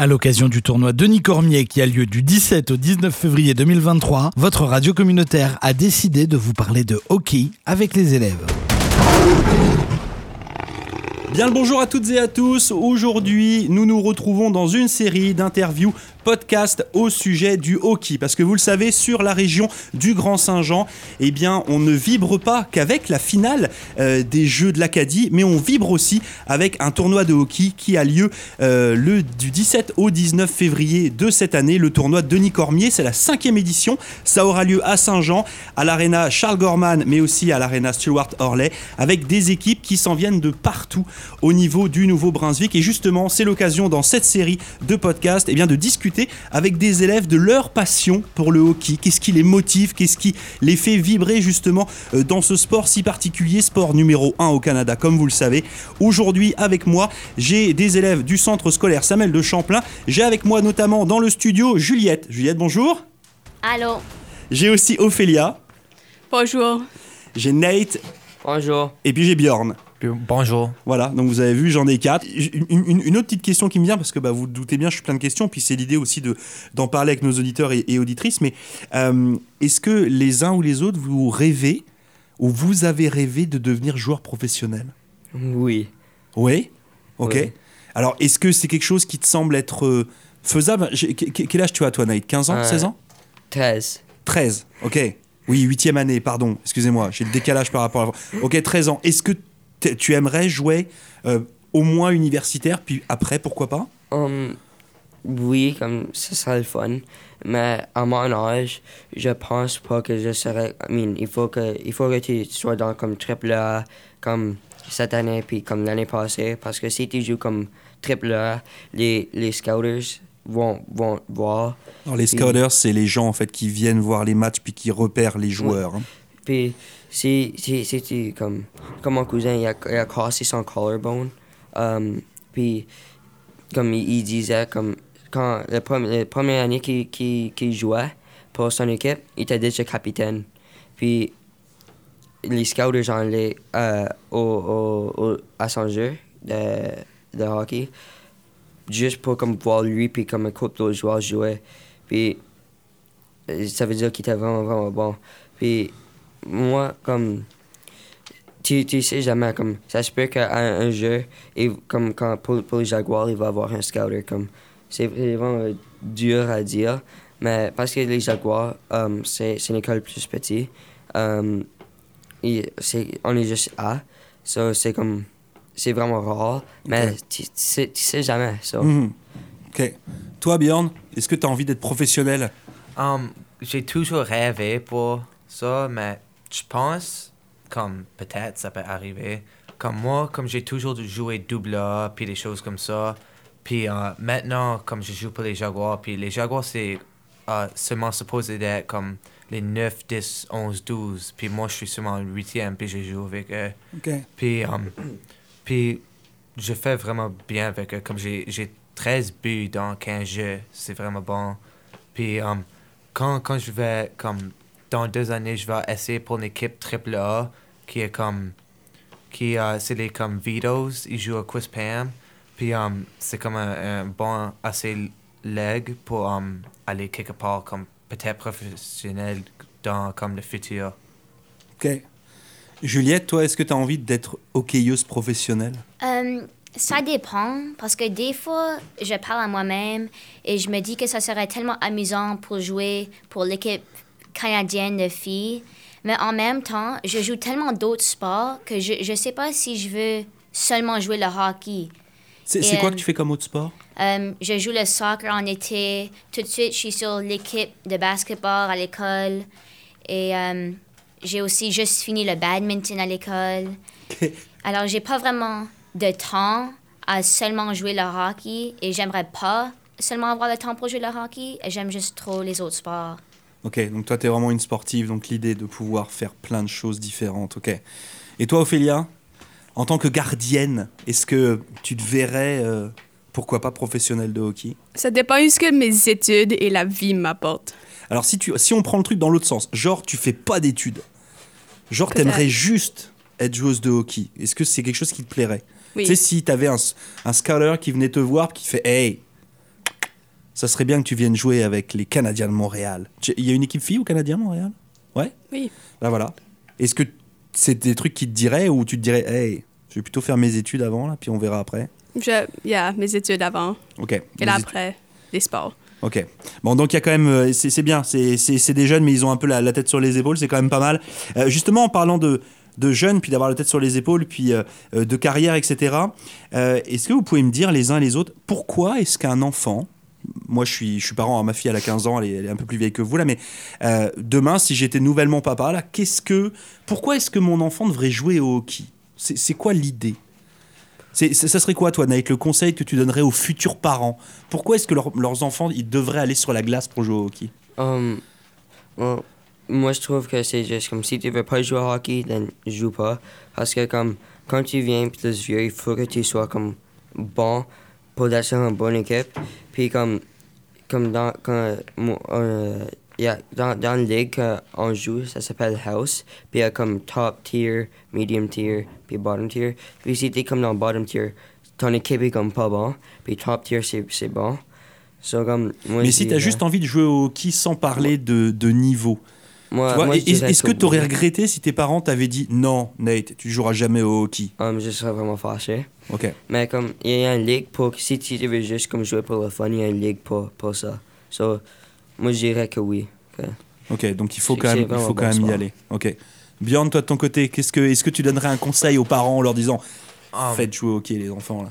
À l'occasion du tournoi Denis Cormier qui a lieu du 17 au 19 février 2023, votre radio communautaire a décidé de vous parler de hockey avec les élèves. Bien le bonjour à toutes et à tous. Aujourd'hui, nous nous retrouvons dans une série d'interviews podcast au sujet du hockey. Parce que vous le savez, sur la région du Grand Saint-Jean, eh bien, on ne vibre pas qu'avec la finale euh, des Jeux de l'Acadie, mais on vibre aussi avec un tournoi de hockey qui a lieu euh, le, du 17 au 19 février de cette année, le tournoi Denis Cormier. C'est la cinquième édition. Ça aura lieu à Saint-Jean, à l'aréna Charles Gorman, mais aussi à l'aréna Stuart Horley, avec des équipes qui s'en viennent de partout au niveau du Nouveau-Brunswick. Et justement, c'est l'occasion dans cette série de podcasts eh bien, de discuter avec des élèves de leur passion pour le hockey. Qu'est-ce qui les motive? Qu'est-ce qui les fait vibrer justement euh, dans ce sport si particulier, sport numéro 1 au Canada, comme vous le savez. Aujourd'hui, avec moi, j'ai des élèves du centre scolaire Samuel de Champlain. J'ai avec moi notamment dans le studio Juliette. Juliette, bonjour. Allô. J'ai aussi Ophélia. Bonjour. J'ai Nate. Bonjour. Et puis j'ai Bjorn. Bonjour. Voilà, donc vous avez vu, j'en ai quatre. Une, une, autre petite question qui me vient, parce que bah, vous, doutez bien, je suis plein de questions, puis c'est l'idée aussi de, d'en parler avec nos auditeurs et, auditrices, mais euh, est-ce que les uns ou les autres, vous rêvez, ou vous avez rêvé de devenir joueur professionnel? Oui. Oui? Ok. Alors, est-ce que c'est quelque chose qui te semble être euh, faisable? Quel âge tu as, toi, Nate 15 ans 16 ans? 13. 13, ok. Oui, huitième année, pardon, excusez-moi, j'ai le décalage par rapport à... Ok, 13 ans. Est-ce que tu aimerais jouer euh, au moins universitaire, puis après, pourquoi pas? Um, Oui, comme ça serait le fun. Mais à mon âge, je pense pas que je serais. I mean, il faut que, il faut que tu sois dans comme triple A, comme cette année, puis comme l'année passée. Parce que si tu joues comme triple A, les, les scouters vont, vont voir. les scouters, c'est les gens en fait qui viennent voir les matchs puis qui repèrent les joueurs. Hein. Puis si comme, comme mon cousin, il a, il a cassé son collarbone. Um, puis, comme il, disait, comme quand la, première année qu'il jouait pour son équipe, il était déjà capitaine. Puis, les scouts ont allé euh, au, au, à son jeu de, de hockey juste pour comme voir lui puis comme un couple d'autres joueurs jouer. Puis ça veut dire qu'il était vraiment, vraiment bon. Puis moi, comme. Tu, tu sais jamais, comme. Ça se peut qu'à un, jeu, et comme quand pour, pour les Jaguars, il va avoir un scouter. Comme. C'est vraiment dur à dire. Mais parce que les Jaguars, um, c'est une école plus petite. Um, et on est juste A. So, c'est comme. C'est vraiment rare. Mais tu, tu, sais, tu sais jamais. So. Mhm. Ok. Toi, Bjorn, est-ce que tu as envie d'être professionnel? Um, J'ai toujours rêvé pour ça, mais je pense, comme peut-être ça peut arriver, comme moi, comme j'ai toujours joué double A, puis des choses comme ça, puis euh, maintenant, comme je joue pour les Jaguars, puis les Jaguars, c'est euh, seulement supposé d'être comme les 9, 10, 11, 12, puis moi, je suis seulement le 8e, puis je joue avec eux. Puis, um, puis je fais vraiment bien avec eux, comme j'ai 13 buts dans 15 jeux, c'est vraiment bon. Puis um, quand, quand je vais comme dans deux années, je vais essayer pour une équipe triple A qui est comme. qui uh, c'est les comme Vitos, ils jouent à Quispam. Puis um, c'est comme un, bon assez leg pour um, aller quelque part comme peut-être professionnel dans comme le futur. Ok. Juliette, toi, est-ce que tu as envie d'être hockeyeuse professionnelle? Euh, Ça dépend, parce que des fois, je parle à moi-même et je me dis que ça serait tellement amusant pour jouer pour l'équipe canadienne de filles. Mais en même temps, je joue tellement d'autres sports que je ne sais pas si je veux seulement jouer le hockey. C'est quoi que tu fais comme autre sport? Euh, je joue le soccer en été. Tout de suite, je suis sur l'équipe de basketball à l'école. Et euh, j'ai aussi juste fini le badminton à l'école. Alors, j'ai pas vraiment de temps à seulement jouer le hockey. Et j'aimerais pas seulement avoir le temps pour jouer le hockey. J'aime juste trop les autres sports. Ok, donc toi, tu es vraiment une sportive, donc l'idée de pouvoir faire plein de choses différentes. Ok. Et toi, Ophélia, en tant que gardienne, est-ce que tu te verrais, euh, pourquoi pas, professionnelle de hockey? Ça dépend de ce que mes études et la vie m'apportent. Alors, si, tu, si on prend le truc dans l'autre sens, genre, tu fais pas d'études, genre, t'aimerais juste être joueuse de hockey, est-ce que c'est quelque chose qui te plairait? Oui. Tu sais, si t'avais un, un scouter qui venait te voir, qui fait Hey, ça serait bien que tu viennes jouer avec les Canadiens de Montréal. Il y a une équipe fille ou Canadien de Montréal? Ouais? Oui. Bah voilà. Est-ce que c'est des trucs qui te diraient ou tu te dirais, hey, je vais plutôt faire mes études avant, là, puis on verra après? Je, yeah, mes études avant. Ok. Et là après, les sports. Ok. Bon, donc il y a quand même, euh, c'est bien, c'est des jeunes, mais ils ont un peu la, la tête sur les épaules, c'est quand même pas mal. Euh, justement, en parlant de, de jeunes, puis d'avoir la tête sur les épaules, puis euh, de carrière, etc., euh, est-ce que vous pouvez me dire les uns les autres, pourquoi est-ce qu'un enfant, moi je suis, je suis parent, hein, ma fille elle a 15 ans, elle est, un peu plus vieille que vous là, mais euh, demain, si j'étais nouvellement papa, là, qu'est-ce que, pourquoi est-ce que mon enfant devrait jouer au hockey? C'est quoi l'idée? C'est, ça serait quoi, toi, Nate, le conseil que tu donnerais aux futurs parents? Pourquoi est-ce que leur- leurs enfants ils devraient aller sur la glace pour jouer au hockey? Um, moi, je trouve que c'est juste comme si tu veux pas jouer au hockey, then joue pas. Parce que comme quand tu viens plus vieux, il faut que tu sois comme bon pour être une bonne équipe. Puis comme, comme dans, quand, euh, yeah, dans, dans ligue qu'on joue, ça s'appelle House. Puis il y a comme top tier, medium tier, puis bottom tier. Puis si t'es comme dans bottom tier, ton équipe est comme pas bon. Puis top tier, c'est c'est bon. So, comme, moi, Mais si tu as dirais- juste envie de jouer au hockey sans parler de, de niveau, est-ce que tu aurais regretté si tes parents t'avaient dit non, Nate, tu joueras jamais au hockey? Um, je serais vraiment fâché. Ok. Mais comme, il y a une ligue pour, si tu veux juste comme jouer pour le fun, il y a une ligue pour, pour ça. So, moi je dirais que oui. Ok, donc il faut quand même, il faut quand bon même y aller. Ok. Bjorn, toi de ton côté, qu'est-ce que, est-ce que tu donnerais un conseil aux parents en leur disant Um, faites jouer au hockey les enfants là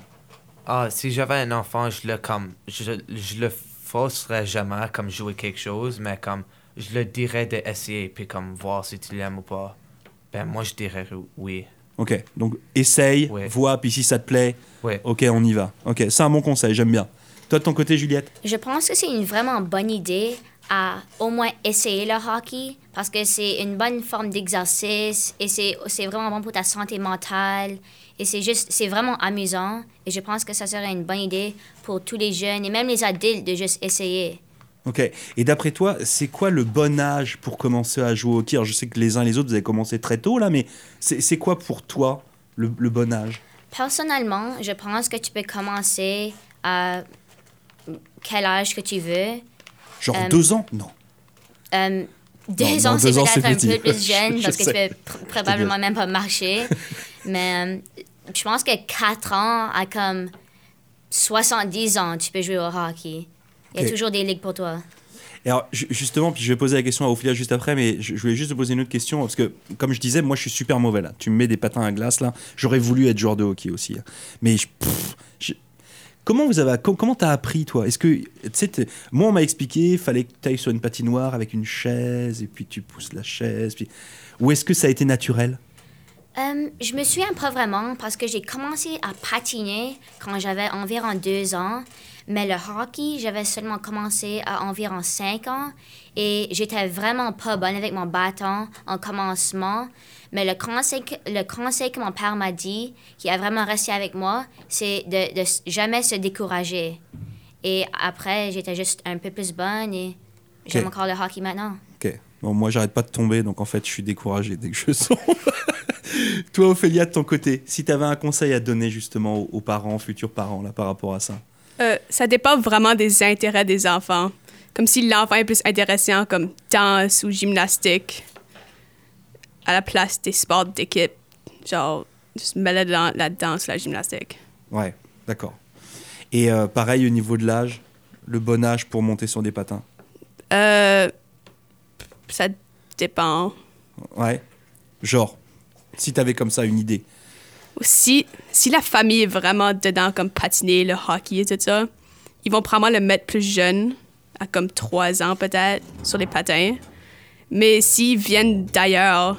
Ah, si j'avais un enfant, je le comme je, je le forcerais jamais comme jouer quelque chose, mais comme je le dirais d'essayer puis comme voir si tu l'aimes ou pas. Ben moi je dirais oui. Ok, donc essaye, Ouais. vois, puis si ça te plaît, Oui. ok, on y va. Ok, c'est un bon conseil, j'aime bien. Toi de ton côté, Juliette? Je pense que c'est une vraiment bonne idée à au moins essayer le hockey parce que c'est une bonne forme d'exercice et c'est c'est vraiment bon pour ta santé mentale et c'est juste c'est vraiment amusant et je pense que ça serait une bonne idée pour tous les jeunes et même les adultes de juste essayer. Ok, et d'après toi, c'est quoi le bon âge pour commencer à jouer au hockey Alors, Je sais que les uns et les autres, vous avez commencé très tôt là, mais c'est quoi pour toi le, le bon âge? Personnellement, je pense que tu peux commencer à quel âge que tu veux. Genre Euh, deux ans? Non. Euh, deux Non, ans, c'est peut-être un petit. peu plus jeune Je parce que sais. tu peux pr- probablement même pas marcher. Mais euh, je pense que 4 ans à comme 70 ans, tu peux jouer au hockey. Il y a toujours des ligues pour toi. Et alors, ju- justement, puis je vais poser la question à Ophélia juste après, mais je, voulais juste te poser une autre question, parce que, comme je disais, moi, je suis super mauvais, là. Tu me mets des patins à glace, là. J'aurais voulu être joueur de hockey aussi. hein. Mais, je- pff, je- comment vous avez... com- Comment t'as appris, toi? Est-ce que... Tu moi, on m'a expliqué, fallait que tu ailles sur une patinoire avec une chaise, et puis tu pousses la chaise, puis... Ou est-ce que ça a été naturel? Euh, je me souviens pas vraiment parce que j'ai commencé à patiner quand j'avais environ deux ans. Mais le hockey, j'avais seulement commencé à environ cinq ans et j'étais vraiment pas bonne avec mon bâton en commencement. Mais le conseil que, le conseil que mon père m'a dit, qui a vraiment resté avec moi, c'est de, de jamais se décourager. Et après, j'étais juste un peu plus bonne et j'aime encore le hockey maintenant. Ok. Bon, moi, j'arrête pas de tomber, donc en fait, je suis découragé dès que je sens. Toi, Ophélia, de ton côté, si tu avais un conseil à donner justement aux, aux parents, futurs parents, là, par rapport à ça? Euh, ça dépend vraiment des intérêts des enfants. Comme si l'enfant est plus intéressé en comme danse ou gymnastique à la place des sports d'équipe. Genre, juste dans la danse, la gymnastique. Ouais, d'accord. Et euh, pareil au niveau de l'âge, le bon âge pour monter sur des patins? Euh, ça dépend. Ouais. Genre, si t'avais comme ça une idée? Si, si la famille est vraiment dedans, comme patiner, le hockey et tout ça, ils vont probablement le mettre plus jeune, à comme trois ans peut-être, sur les patins. Mais s'ils viennent d'ailleurs,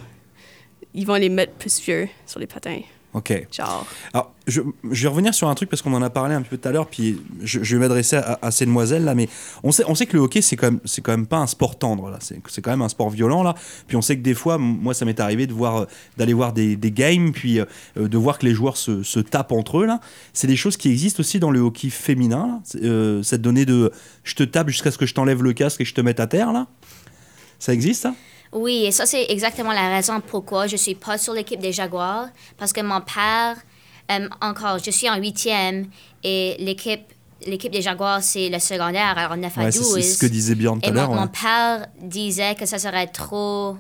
ils vont les mettre plus vieux sur les patins. Ok. Genre. Alors, je, je vais revenir sur un truc parce qu'on en a parlé un petit peu tout à l'heure, puis je, je vais m'adresser à, à ces demoiselles là, mais on sait, on sait que le hockey c'est quand même, c'est quand même pas un sport tendre là, c'est, c'est quand même un sport violent là. Puis on sait que des fois, moi ça m'est arrivé de voir, euh, d'aller voir des, des games, puis euh, euh, de voir que les joueurs se, se tapent entre eux là. C'est des choses qui existent aussi dans le hockey féminin là. Euh, cette donnée de, je te tape jusqu'à ce que je t'enlève le casque et que je te mette à terre là. Ça existe ça? Oui, et ça, c'est exactement la raison pourquoi je suis pas sur l'équipe des Jaguars. Parce que mon père, euh, encore, je suis en huitième et l'équipe l'équipe des Jaguars, c'est le secondaire, alors 9 à Ouais, 12. c'est ce que disait Bjorn tout à mon, l'heure. mon père disait que ça serait trop.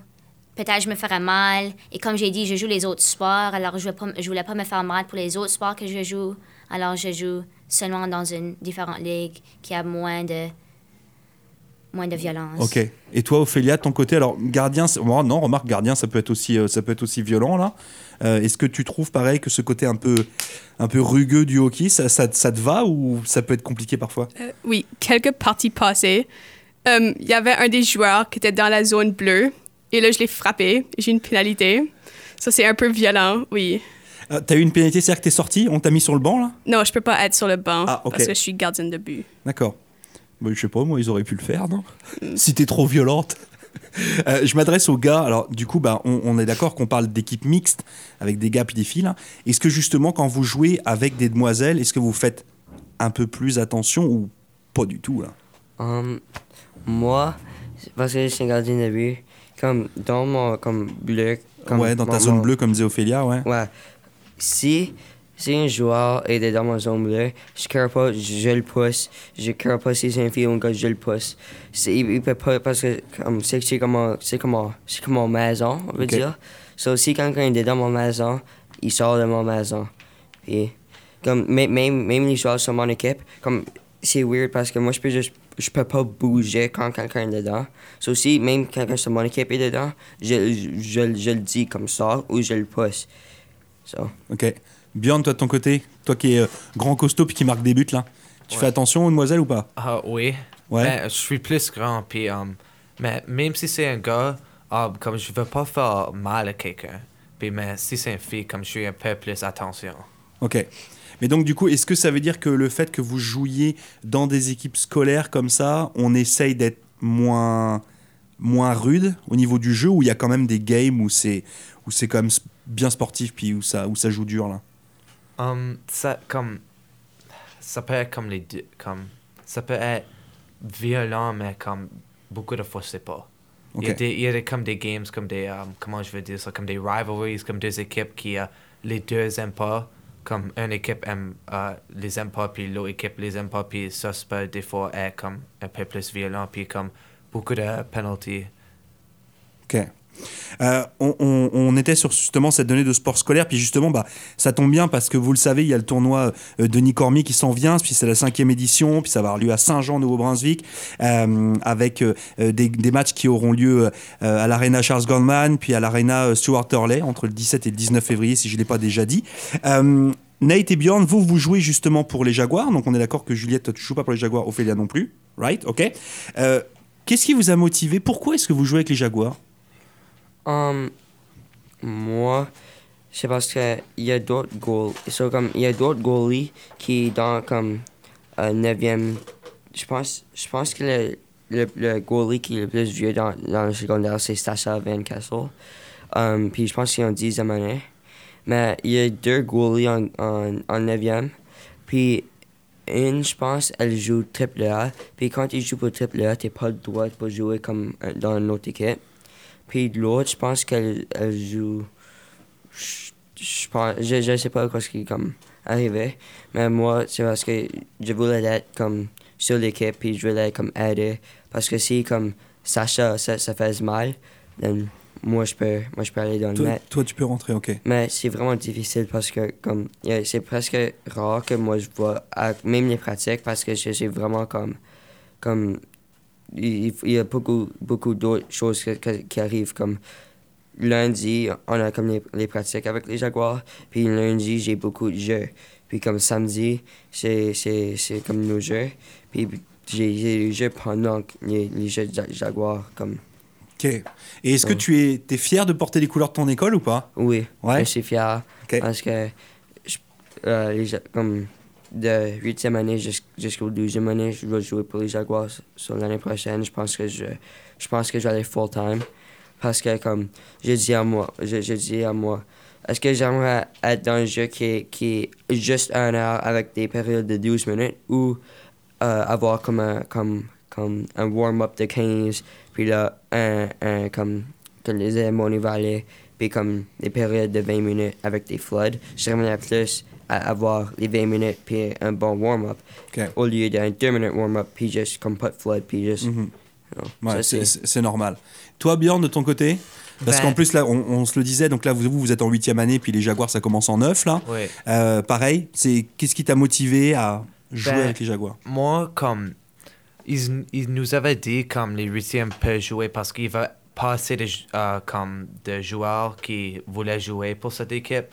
Peut-être je me ferais mal. Et comme j'ai dit, je joue les autres sports. Alors je ne voulais pas me faire mal pour les autres sports que je joue. Alors je joue seulement dans une différente ligue qui a moins de, moins de violence. Ok. Et toi, Ophélia, de ton côté, alors gardien, bon, non, remarque, gardien, ça peut être aussi, euh, ça peut être aussi violent là. Euh, Est-ce que tu trouves pareil que ce côté un peu, un peu rugueux du hockey, ça, ça, ça te va ou ça peut être compliqué parfois? Euh, oui, quelques parties passées. Euh, Il y avait un des joueurs qui était dans la zone bleue. Et là, je l'ai frappé. J'ai une pénalité. Ça, c'est un peu violent, oui. Euh, T'as eu une pénalité, c'est-à-dire que t'es sorti, on t'a mis sur le banc là? Non, je peux pas être sur le banc Ah, parce que je suis gardienne de but. D'accord. Bah, je sais pas, moi, ils auraient pu le faire, non Si t'es trop violente. Euh, je m'adresse aux gars. Alors, du coup, bah, on, on est d'accord qu'on parle d'équipe mixte avec des gars puis des filles. Est-ce que justement, quand vous jouez avec des demoiselles, est-ce que vous faites un peu plus attention ou pas du tout là Um, moi, parce que je suis gardien de but, comme dans mon comme bleu. Comme Ouais, dans ta mon- zone bleue, comme disait Ophélia, ouais. Ouais. Si, si un joueur est dans ma zone bleue, je ne pas, je le pousse. Je ne pas si c'est un fille ou un gars, je le pousse. C'est- Il, il peut pas, parce que comme, c'est comme, comme, comme ma maison, on veut Ok. dire. So, si quelqu'un est dans ma maison, il sort de ma maison. Puis, comme, même, même, même les joueurs sur mon équipe, comme, c'est weird parce que moi, je peux juste, je peux pas bouger quand quelqu'un est dedans. So, si même quelqu'un sur mon équipe est dedans, je, je, je, je le dis comme ça ou je le pousse. So. Ok. Bjorn, toi de ton côté, toi qui es euh, grand costaud puis qui marque des buts là, tu Ouais. fais attention aux demoiselles ou pas? Ah oui. Ouais. Mais je suis plus grand, puis um, mais même si c'est un gars, ah, comme je veux pas faire mal à quelqu'un, puis mais si c'est une fille, comme je suis un peu plus attention. Ok. Mais donc du coup, est-ce que ça veut dire que le fait que vous jouiez dans des équipes scolaires comme ça, on essaye d'être moins moins rude au niveau du jeu ou il y a quand même des games où c'est où c'est quand même bien sportif puis où ça où ça joue dur là? Um, ça, comme, ça peut être comme les deux, comme, ça peut être violent, mais comme, beaucoup de fois, c'est pas. Il, y a des, il y a des- comme des games, comme des, um, comment je veux dire ça, comme des rivalries, comme deux équipes qui, euh, les deux aiment pas, comme une équipe aime, euh, les aime pas, puis l'autre équipe les aime pas, puis ça, ça peut des fois être comme un peu plus violent, puis comme beaucoup de penalties. Ok. Euh, on, était sur justement cette donnée de sport scolaire, puis justement, bah, ça tombe bien parce que vous le savez, il y a le tournoi euh, Denis Cormier qui s'en vient, puis c'est la cinquième édition, puis ça va avoir lieu à Saint-Jean, Nouveau-Brunswick, euh, avec des, matchs qui auront lieu à l'Arena Charles Goldman, puis à l'Arena Stuart Hurley, entre le 17 et le 19 février, si je ne l'ai pas déjà dit. Nate et Bjorn, vous, vous jouez justement pour les Jaguars, donc on est d'accord que Juliette, tu joues pas pour les Jaguars, Ophélia non plus, right, ok. Qu'est-ce qui vous a motivé? Pourquoi est-ce que vous jouez avec les Jaguars? Um, moi, c'est parce que il y a d'autres goals. So, comme y a d'autres goalies qui dans comme euh, 9e. Je pense, je pense que le, le, le goalie qui est le plus vieux dans, dans le secondaire, c'est Stasha Van Kessel. Um, puis je pense qu'il est en 10e année. Mais il y a deux goalies en, en, en 9e. Puis une, je pense, elle joue triple A. Puis quand tu joues pour triple A, t'as pas le droit de jouer comme euh, dans une autre équipe. Puis l'autre, je pense qu'elle elle joue. Je, je, pense, je, je sais pas quoi ce qui est comme arrivé. Mais moi, c'est parce que je voulais être comme sur l'équipe, puis je voulais comme aider. Parce que si comme Sacha, ça, ça fait mal, then moi je peux, moi je peux aller dans le Toi, net. toi, tu peux rentrer, ok. Mais c'est vraiment difficile parce que comme c'est presque rare que moi je vois à- même les pratiques parce que je suis vraiment comme comme il, il y a beaucoup beaucoup d'autres choses que- que- qui arrivent comme lundi on a comme les, les pratiques avec les jaguars puis lundi j'ai beaucoup de jeux puis comme samedi c'est c'est c'est comme nos jeux puis j'ai j'ai les jeux pendant les, les jeux de jaguars comme Ok. Et est-ce que tu es, es fier de porter les couleurs de ton école ou pas? Oui, Ouais. je suis fier Ok. parce que je- euh, les comme de 8e année jusqu'- jusqu'au 12e année, je vais jouer pour les Jaguars sur l'année prochaine. Je pense que je, je pense que je vais aller full time parce que comme je dis à moi, je, je dis à moi, est-ce que j'aimerais être dans un jeu qui qui est juste un heure avec des périodes de 12 minutes ou euh, avoir comme un, comme, comme un warm-up de 15, puis là, un, un comme, que les Valley, puis comme des périodes de 20 minutes avec des floods. J'aimerais plus à avoir les 20 minutes puis un bon warm-up. Au lieu d'un 2 minutes warm-up, puis juste comme pas de flood, puis juste. Mhm. Ouais, c'est- normal. Toi, Bjorn, de ton côté? Parce Ben- qu'en plus, là, on, on se le disait, donc là, vous, vous êtes en huitième année, puis les Jaguars, ça commence en neuf, là. Euh, pareil, c'est qu'est-ce qui t'a motivé à jouer Ben, avec les Jaguars? Moi, comme. Ils, ils nous avaient dit comme les huitièmes peuvent jouer parce qu'il va pas assez de, euh, comme, de joueurs qui voulaient jouer pour cette équipe.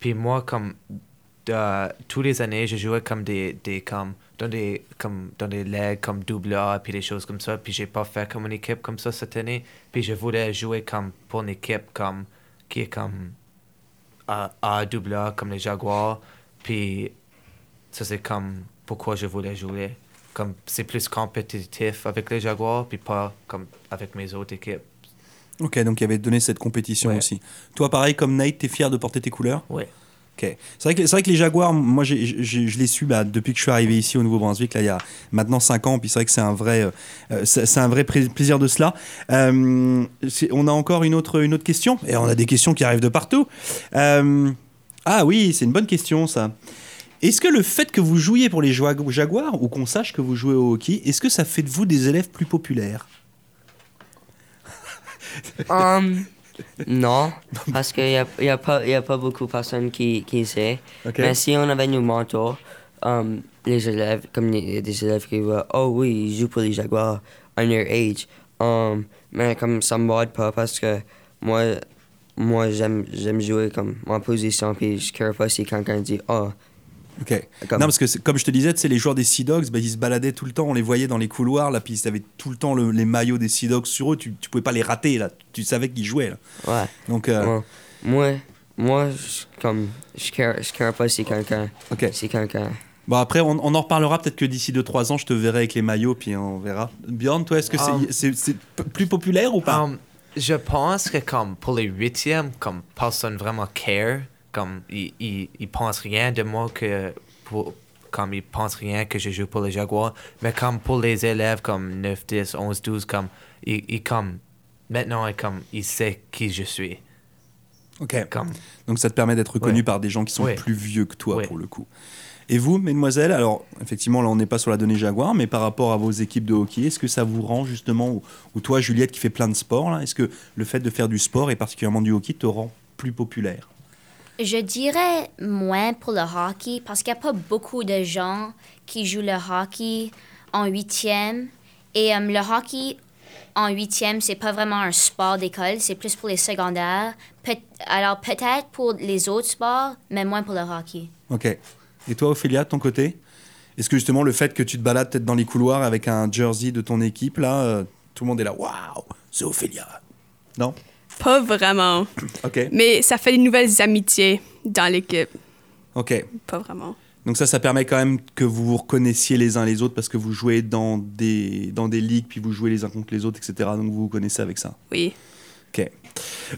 Puis moi, comme. De- tous les années, je jouais comme des. des comme, dans des comme dans des legs comme double A puis des choses comme ça puis j'ai pas fait comme une équipe comme ça cette année puis je voulais jouer comme pour une équipe comme qui est comme A, A double A comme les Jaguars puis ça c'est comme pourquoi je voulais jouer comme c'est plus compétitif avec les Jaguars puis pas comme avec mes autres équipes Ok, donc il y avait donné cette compétition Ouais. aussi. Toi, pareil, comme Nate, t'es fier de porter tes couleurs? Oui C'est vrai, que- les Jaguars, moi, je les suis bah, depuis que je suis arrivé ici au Nouveau-Brunswick, là, il y a maintenant 5 ans, puis c'est vrai que c'est un vrai, euh, euh, c'est un vrai plaisir de cela. Euh, on a encore une autre, une autre question, et on a des questions qui arrivent de partout. Ah oui, c'est une bonne question, ça. Est-ce que le fait que vous jouiez pour les Jaguars, ou qu'on sache que vous jouez au hockey, est-ce que ça fait de vous des élèves plus populaires? Um, non, parce qu'il n'y a, y a, pas- y a pas beaucoup de personnes qui, qui sait. Mais si on avait nos mentors, um, les élèves, comme il y a des élèves qui voient, oh oui, ils jouent pour les Jaguars, on your age. Um, mais comme ça me morde pas parce que moi, moi j'aime j'aime jouer comme en position, puis je ne pas si quelqu'un dit, oh, Ok. Comme- Non, parce que comme je te disais, tu sais, les joueurs des Sea Dogs, bah, ils se baladaient tout le temps, on les voyait dans les couloirs, là, puis ils avaient tout le temps le- les maillots des Sea Dogs sur eux, tu, tu pouvais pas les rater, là, tu savais qu'ils jouaient, là. ouais. Donc, euh, moi, moi je- comme, je ne je care pas si quelqu'un, ok. si quelqu'un. Bon, après, on, on en reparlera peut-être que d'ici 2-3 ans, je te verrai avec les maillots, puis on verra. Bjorn, toi, est-ce que c'est Um, c'est- c'est p- plus populaire ou pas? Um, je pense que comme pour les huitièmes, comme personne vraiment care, comme ils, ils, ils pensent rien de moi que pour, comme ils pensent rien que je joue pour les Jaguars, mais comme pour les élèves comme 9, 10, 11, 12, comme ils, ils comme maintenant ils comme ils savent qui je suis. Ok. Comme Donc ça te permet d'être reconnu Ouais. par des gens qui sont Ouais. plus vieux que toi, Ouais. pour le coup. Et vous, mesdemoiselles, alors effectivement, là on n'est pas sur la donnée Jaguar, mais par rapport à vos équipes de hockey, est-ce que ça vous rend justement, ou, ou toi Juliette qui fait plein de sports, est-ce que le fait de faire du sport et particulièrement du hockey te rend plus populaire? Je dirais moins pour le hockey parce qu'il n'y a pas beaucoup de gens qui jouent le hockey en huitième. Et euh, le hockey en huitième, c'est pas vraiment un sport d'école, c'est plus pour les secondaires. Alors peut-être pour les autres sports, mais moins pour le hockey. Ok. Et toi, Ophélia, de ton côté Est-ce que justement le fait que tu te balades peut-être dans les couloirs avec un jersey de ton équipe, là, euh, tout le monde est là, waouh, c'est Ophélia Non? Pas vraiment. Ok. Mais ça fait des nouvelles amitiés dans l'équipe. Ok. Pas vraiment. Donc ça, ça permet quand même que vous vous reconnaissiez les uns les autres parce que vous jouez dans des, dans des ligues, puis vous jouez les uns contre les autres, etc. Donc vous vous connaissez avec ça. Oui. Ok.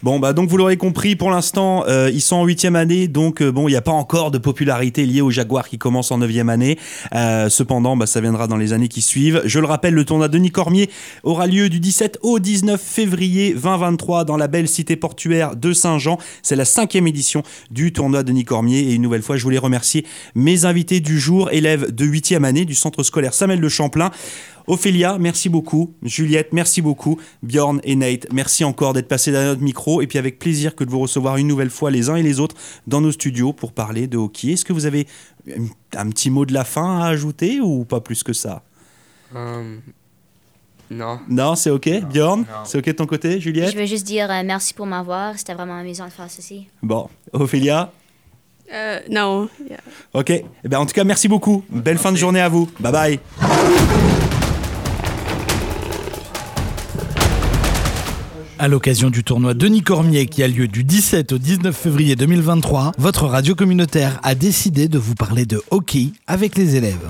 Bon, bah donc vous l'aurez compris, pour l'instant, euh, ils sont en huitième année, donc euh, bon, il n'y a pas encore de popularité liée au Jaguar qui commence en neuvième année. Euh, cependant, bah, ça viendra dans les années qui suivent. Je le rappelle, le tournoi Denis Cormier aura lieu du 17 au 19 février 2023 dans la belle cité portuaire de Saint-Jean. C'est la cinquième édition du tournoi Denis Cormier. Et une nouvelle fois, je voulais remercier mes invités du jour, élèves de huitième année du centre scolaire Samuel de Champlain. Ophélia, merci beaucoup. Juliette, merci beaucoup. Bjorn et Nate, merci encore d'être passés derrière notre micro. Et puis avec plaisir que de vous recevoir une nouvelle fois les uns et les autres dans nos studios pour parler de hockey. Est-ce que vous avez un- petit mot de la fin à ajouter ou pas plus que ça? Um, non. Non, c'est ok. Bjorn, c'est ok de ton côté, Juliette? Je veux juste dire euh, merci pour m'avoir. C'était vraiment amusant de faire ceci. Bon, Ophélia? Euh, non. Yeah. Ok. Eh ben, en tout cas, merci beaucoup. Belle fin de journée à vous. Bye bye. À l'occasion du tournoi Denis Cormier qui a lieu du 17 au 19 février 2023, votre radio communautaire a décidé de vous parler de hockey avec les élèves.